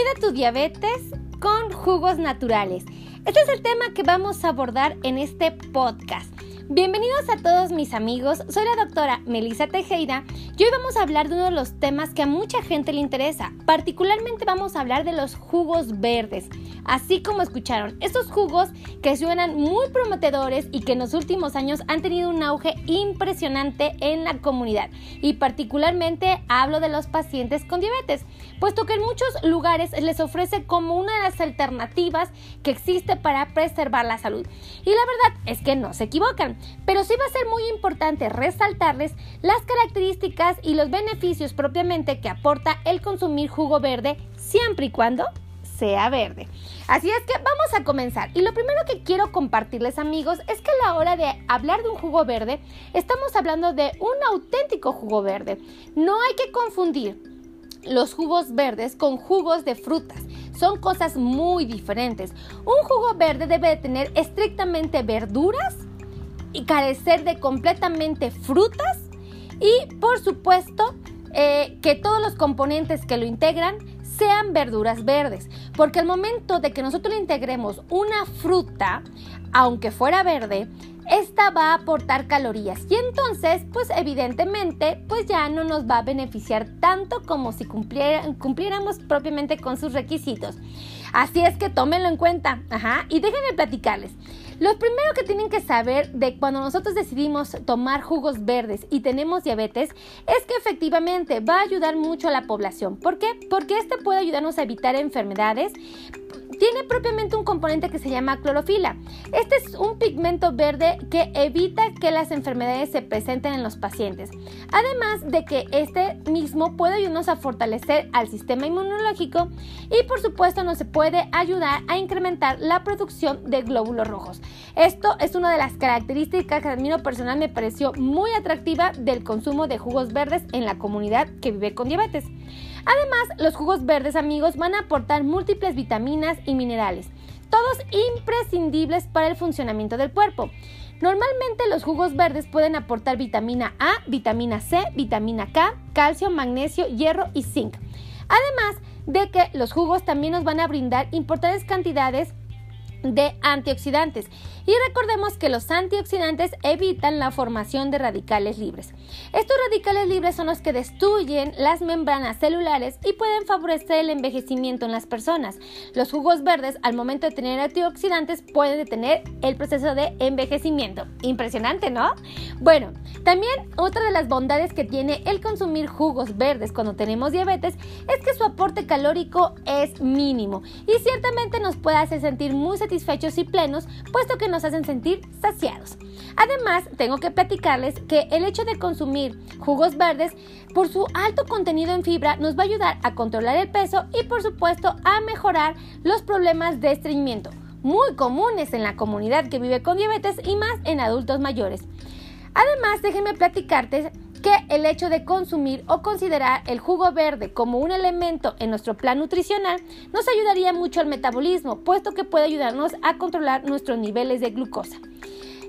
Cuida tu diabetes con jugos naturales. Este es el tema que vamos a abordar en este podcast. Bienvenidos a todos mis amigos, soy la doctora Melissa Tejeda y hoy vamos a hablar de uno de los temas que a mucha gente le interesa. Particularmente vamos a hablar de los jugos verdes, así como escucharon, estos jugos que suenan muy prometedores y que en los últimos años han tenido un auge impresionante en la comunidad y particularmente hablo de los pacientes con diabetes, puesto que en muchos lugares les ofrece como una de las alternativas que existe para preservar la salud. Y la verdad es que no se equivocan pero sí va a ser muy importante resaltarles las características y los beneficios propiamente que aporta el consumir jugo verde siempre y cuando sea verde. Así es que vamos a comenzar. Y lo primero que quiero compartirles amigos es que a la hora de hablar de un jugo verde, estamos hablando de un auténtico jugo verde. No hay que confundir los jugos verdes con jugos de frutas. Son cosas muy diferentes. Un jugo verde debe tener estrictamente verduras y carecer de completamente frutas y por supuesto eh, que todos los componentes que lo integran sean verduras verdes, porque al momento de que nosotros le integremos una fruta, aunque fuera verde, esta va a aportar calorías y entonces pues evidentemente pues ya no nos va a beneficiar tanto como si cumpliéramos propiamente con sus requisitos. Así es que tómenlo en cuenta, ajá, y déjenme platicarles. Lo primero que tienen que saber de cuando nosotros decidimos tomar jugos verdes y tenemos diabetes es que efectivamente va a ayudar mucho a la población. ¿Por qué? Porque este puede ayudarnos a evitar enfermedades, tiene propiamente un componente que se llama clorofila. Este es un pigmento verde que evita que las enfermedades se presenten en los pacientes. Además de que este mismo puede ayudarnos a fortalecer al sistema inmunológico y por supuesto nos puede ayudar a incrementar la producción de glóbulos rojos. Esto es una de las características que a mí personal me pareció muy atractiva del consumo de jugos verdes en la comunidad que vive con diabetes. Además, los jugos verdes amigos van a aportar múltiples vitaminas y minerales, todos imprescindibles para el funcionamiento del cuerpo. Normalmente los jugos verdes pueden aportar vitamina A, vitamina C, vitamina K, calcio, magnesio, hierro y zinc. Además de que los jugos también nos van a brindar importantes cantidades de antioxidantes. Y recordemos que los antioxidantes evitan la formación de radicales libres. Estos radicales libres son los que destruyen las membranas celulares y pueden favorecer el envejecimiento en las personas. Los jugos verdes al momento de tener antioxidantes pueden detener el proceso de envejecimiento. Impresionante, ¿no? Bueno, también otra de las bondades que tiene el consumir jugos verdes cuando tenemos diabetes es que su aporte calórico es mínimo y ciertamente nos puede hacer sentir muy satisfechos y plenos, puesto que nos hacen sentir saciados. Además, tengo que platicarles que el hecho de consumir jugos verdes, por su alto contenido en fibra, nos va a ayudar a controlar el peso y por supuesto a mejorar los problemas de estreñimiento, muy comunes en la comunidad que vive con diabetes y más en adultos mayores. Además, déjenme platicarte que el hecho de consumir o considerar el jugo verde como un elemento en nuestro plan nutricional nos ayudaría mucho al metabolismo, puesto que puede ayudarnos a controlar nuestros niveles de glucosa.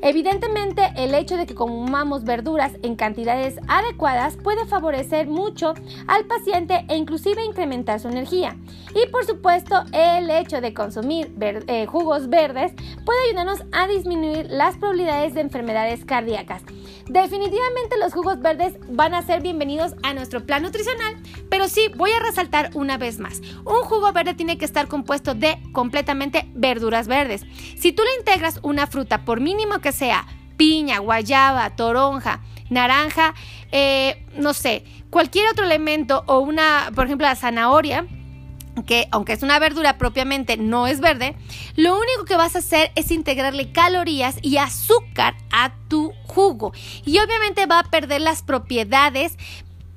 Evidentemente, el hecho de que comamos verduras en cantidades adecuadas puede favorecer mucho al paciente e inclusive incrementar su energía. Y por supuesto, el hecho de consumir eh, jugos verdes puede ayudarnos a disminuir las probabilidades de enfermedades cardíacas. Definitivamente los jugos verdes van a ser bienvenidos a nuestro plan nutricional, pero sí voy a resaltar una vez más, un jugo verde tiene que estar compuesto de completamente verduras verdes. Si tú le integras una fruta, por mínimo que sea piña, guayaba, toronja, naranja, eh, no sé, cualquier otro elemento o una, por ejemplo, la zanahoria, que aunque es una verdura propiamente no es verde, lo único que vas a hacer es integrarle calorías y azúcar a tu jugo. Y obviamente va a perder las propiedades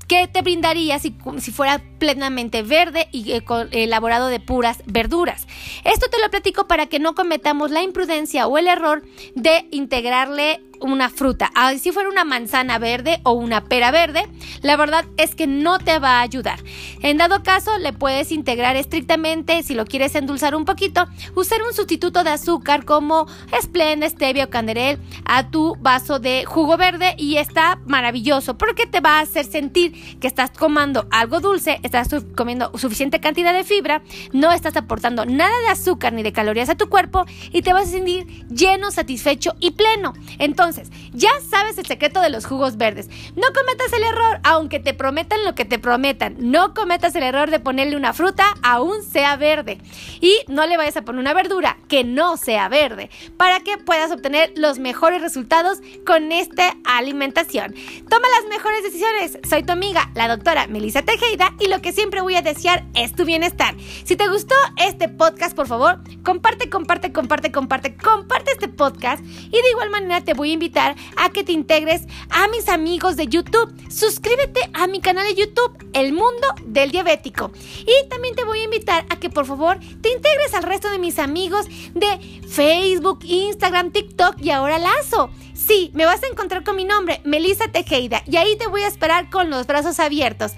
que te brindaría si, si fuera plenamente verde y eh, elaborado de puras verduras. Esto te lo platico para que no cometamos la imprudencia o el error de integrarle una fruta, si fuera una manzana verde o una pera verde, la verdad es que no te va a ayudar. En dado caso, le puedes integrar estrictamente, si lo quieres endulzar un poquito, usar un sustituto de azúcar como Splenda, stevia o canderel a tu vaso de jugo verde y está maravilloso porque te va a hacer sentir que estás comiendo algo dulce, estás comiendo suficiente cantidad de fibra, no estás aportando nada de azúcar ni de calorías a tu cuerpo y te vas a sentir lleno, satisfecho y pleno. Entonces, ya sabes el secreto de los jugos verdes. No cometas el error, aunque te prometan lo que te prometan. No cometas el error de ponerle una fruta, aún sea verde. Y no le vayas a poner una verdura que no sea verde, para que puedas obtener los mejores resultados con esta alimentación. Toma las mejores decisiones. Soy tu amiga, la doctora Melissa Tejeda, y lo que siempre voy a desear es tu bienestar. Si te gustó este podcast, por favor, comparte, comparte, comparte, comparte, comparte este podcast. Y de igual manera te voy a invitar a que te integres a mis amigos de YouTube. Suscríbete a mi canal de YouTube, El Mundo del Diabético. Y también te voy a invitar a que por favor te integres al resto de mis amigos de Facebook, Instagram, TikTok y ahora Lazo. Sí, me vas a encontrar con mi nombre, Melissa Tejeda, y ahí te voy a esperar con los brazos abiertos.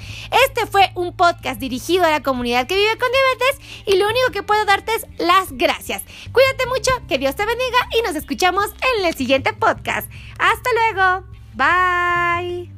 Este fue un podcast dirigido a la comunidad que vive con diabetes y lo único que puedo darte es las gracias. Cuídate mucho, que Dios te bendiga y nos escuchamos en el siguiente podcast. Hasta luego. Bye.